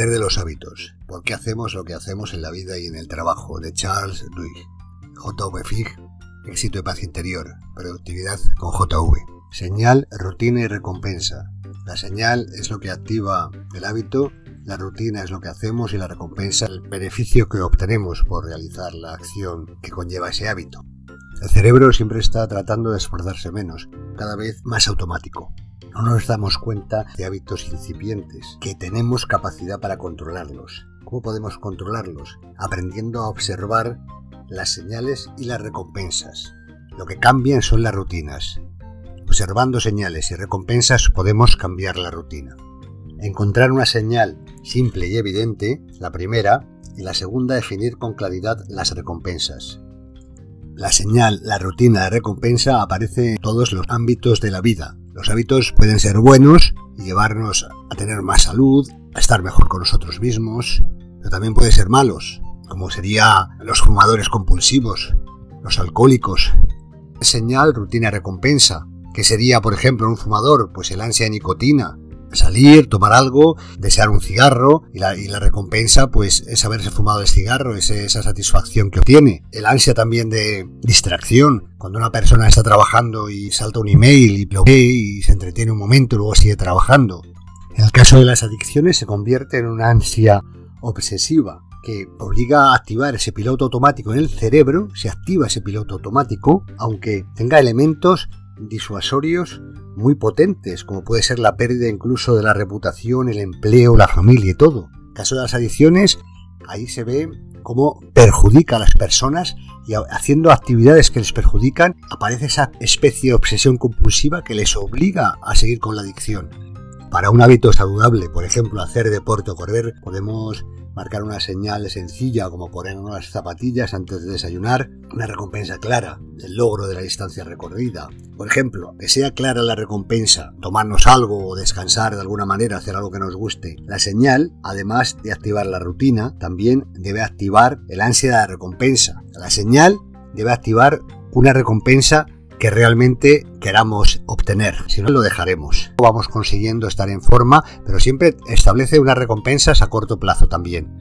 poder de los hábitos. ¿Por qué hacemos lo que hacemos en la vida y en el trabajo? De Charles Duhigg. JV Fig. Éxito y paz interior. Productividad con JV. Señal, rutina y recompensa. La señal es lo que activa el hábito, la rutina es lo que hacemos y la recompensa el beneficio que obtenemos por realizar la acción que conlleva ese hábito. El cerebro siempre está tratando de esforzarse menos, cada vez más automático. No nos damos cuenta de hábitos incipientes, que tenemos capacidad para controlarlos. ¿Cómo podemos controlarlos? Aprendiendo a observar las señales y las recompensas. Lo que cambian son las rutinas. Observando señales y recompensas podemos cambiar la rutina. Encontrar una señal simple y evidente, la primera, y la segunda definir con claridad las recompensas. La señal, la rutina de recompensa aparece en todos los ámbitos de la vida. Los hábitos pueden ser buenos y llevarnos a tener más salud, a estar mejor con nosotros mismos, pero también pueden ser malos, como sería los fumadores compulsivos, los alcohólicos. Señal, rutina, recompensa, que sería, por ejemplo, un fumador, pues el ansia de nicotina, salir, tomar algo, desear un cigarro y la, recompensa pues es haberse fumado el cigarro, es esa satisfacción que obtiene. El ansia también de distracción, cuando una persona está trabajando y salta un email y lo ve y se entretiene un momento y luego sigue trabajando. En el caso de las adicciones se convierte en una ansia obsesiva que obliga a activar ese piloto automático en el cerebro, se activa ese piloto automático, aunque tenga elementos disuasorios muy potentes, como puede ser la pérdida incluso de la reputación, el empleo, la familia y todo. En caso de las adicciones, ahí se ve cómo perjudica a las personas y haciendo actividades que les perjudican, aparece esa especie de obsesión compulsiva que les obliga a seguir con la adicción. Para un hábito saludable, por ejemplo, hacer deporte o correr, podemos marcar una señal sencilla como poner unas zapatillas antes de desayunar, una recompensa clara del logro de la distancia recorrida. Por ejemplo, que sea clara la recompensa, tomarnos algo o descansar de alguna manera, hacer algo que nos guste. La señal, además de activar la rutina, también debe activar el ansia de recompensa. La señal debe activar una recompensa que realmente queramos obtener. Si no, lo dejaremos. Vamos consiguiendo estar en forma, pero siempre establece unas recompensas a corto plazo también.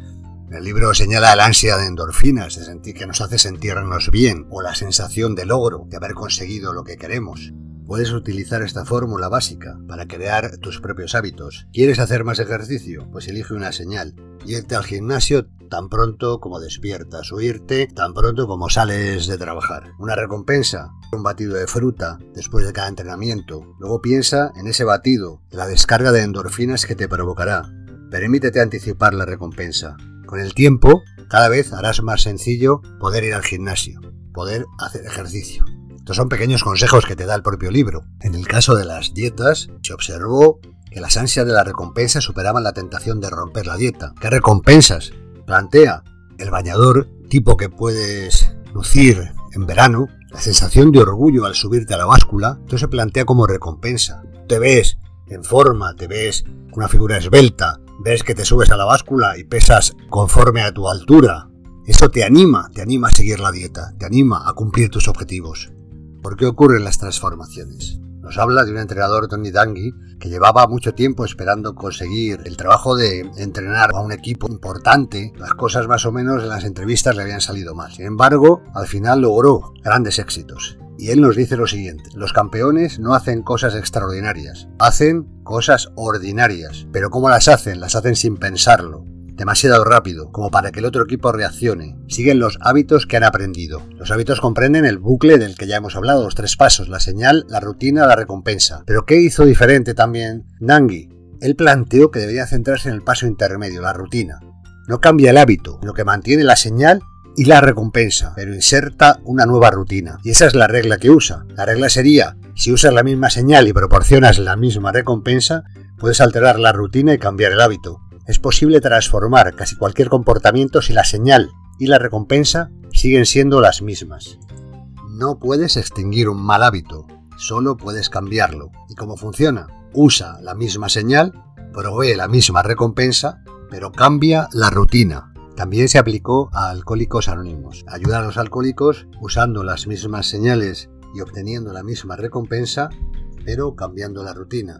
El libro señala el ansia de endorfinas, de sentir que nos hace sentirnos bien, o la sensación de logro, de haber conseguido lo que queremos. Puedes utilizar esta fórmula básica para crear tus propios hábitos. ¿Quieres hacer más ejercicio? Pues elige una señal. Irte al gimnasio tan pronto como despiertas o irte tan pronto como sales de trabajar. Una recompensa, un batido de fruta después de cada entrenamiento. Luego piensa en ese batido, la descarga de endorfinas que te provocará. Permítete anticipar la recompensa. Con el tiempo, cada vez harás más sencillo poder ir al gimnasio, poder hacer ejercicio. Estos son pequeños consejos que te da el propio libro. En el caso de las dietas, se observó que las ansias de la recompensa superaban la tentación de romper la dieta. ¿Qué recompensas? Plantea el bañador tipo que puedes lucir en verano, la sensación de orgullo al subirte a la báscula, esto se plantea como recompensa. Te ves en forma, te ves con una figura esbelta, ves que te subes a la báscula y pesas conforme a tu altura. Eso te anima, te anima a seguir la dieta, te anima a cumplir tus objetivos. ¿Por qué ocurren las transformaciones? Nos habla de un entrenador, Tony Dangui, que llevaba mucho tiempo esperando conseguir el trabajo de entrenar a un equipo importante. Las cosas más o menos en las entrevistas le habían salido mal. Sin embargo, al final logró grandes éxitos. Y él nos dice lo siguiente, los campeones no hacen cosas extraordinarias, hacen cosas ordinarias. Pero ¿cómo las hacen? Las hacen sin pensarlo, demasiado rápido como para que el otro equipo reaccione. Siguen los hábitos que han aprendido. Los hábitos comprenden el bucle del que ya hemos hablado, los tres pasos, la señal, la rutina, la recompensa. Pero ¿qué hizo diferente también Nangui? Él planteó que debería centrarse en el paso intermedio, la rutina. No cambia el hábito, lo que mantiene la señal y la recompensa, pero inserta una nueva rutina. Y esa es la regla que usa. La regla sería, si usas la misma señal y proporcionas la misma recompensa, puedes alterar la rutina y cambiar el hábito. Es posible transformar casi cualquier comportamiento si la señal y la recompensa siguen siendo las mismas. No puedes extinguir un mal hábito, solo puedes cambiarlo. ¿Y cómo funciona? Usa la misma señal, provee la misma recompensa, pero cambia la rutina. También se aplicó a alcohólicos anónimos. Ayuda a los alcohólicos usando las mismas señales y obteniendo la misma recompensa, pero cambiando la rutina.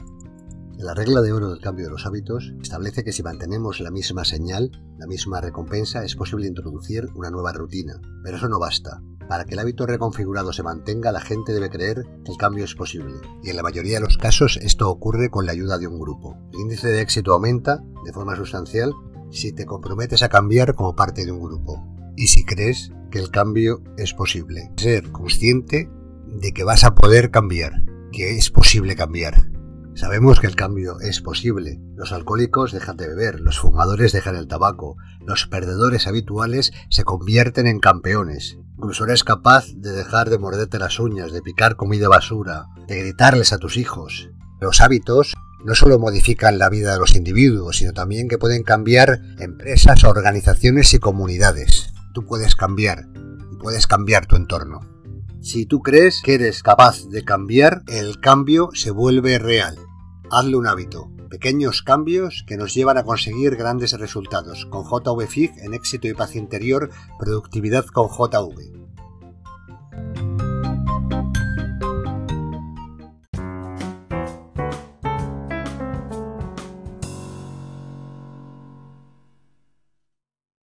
La regla de oro del cambio de los hábitos establece que si mantenemos la misma señal, la misma recompensa, es posible introducir una nueva rutina. Pero eso no basta. Para que el hábito reconfigurado se mantenga, la gente debe creer que el cambio es posible. Y en la mayoría de los casos esto ocurre con la ayuda de un grupo. El índice de éxito aumenta de forma sustancial si te comprometes a cambiar como parte de un grupo. Y si crees que el cambio es posible. Ser consciente de que vas a poder cambiar, que es posible cambiar. Sabemos que el cambio es posible. Los alcohólicos dejan de beber, los fumadores dejan el tabaco, los perdedores habituales se convierten en campeones. Incluso eres capaz de dejar de morderte las uñas, de picar comida basura, de gritarles a tus hijos. Los hábitos no solo modifican la vida de los individuos, sino también que pueden cambiar empresas, organizaciones y comunidades. Tú puedes cambiar y puedes cambiar tu entorno. Si tú crees que eres capaz de cambiar, el cambio se vuelve real. Hazle un hábito. Pequeños cambios que nos llevan a conseguir grandes resultados. Con JV en éxito y paz interior, productividad con JV.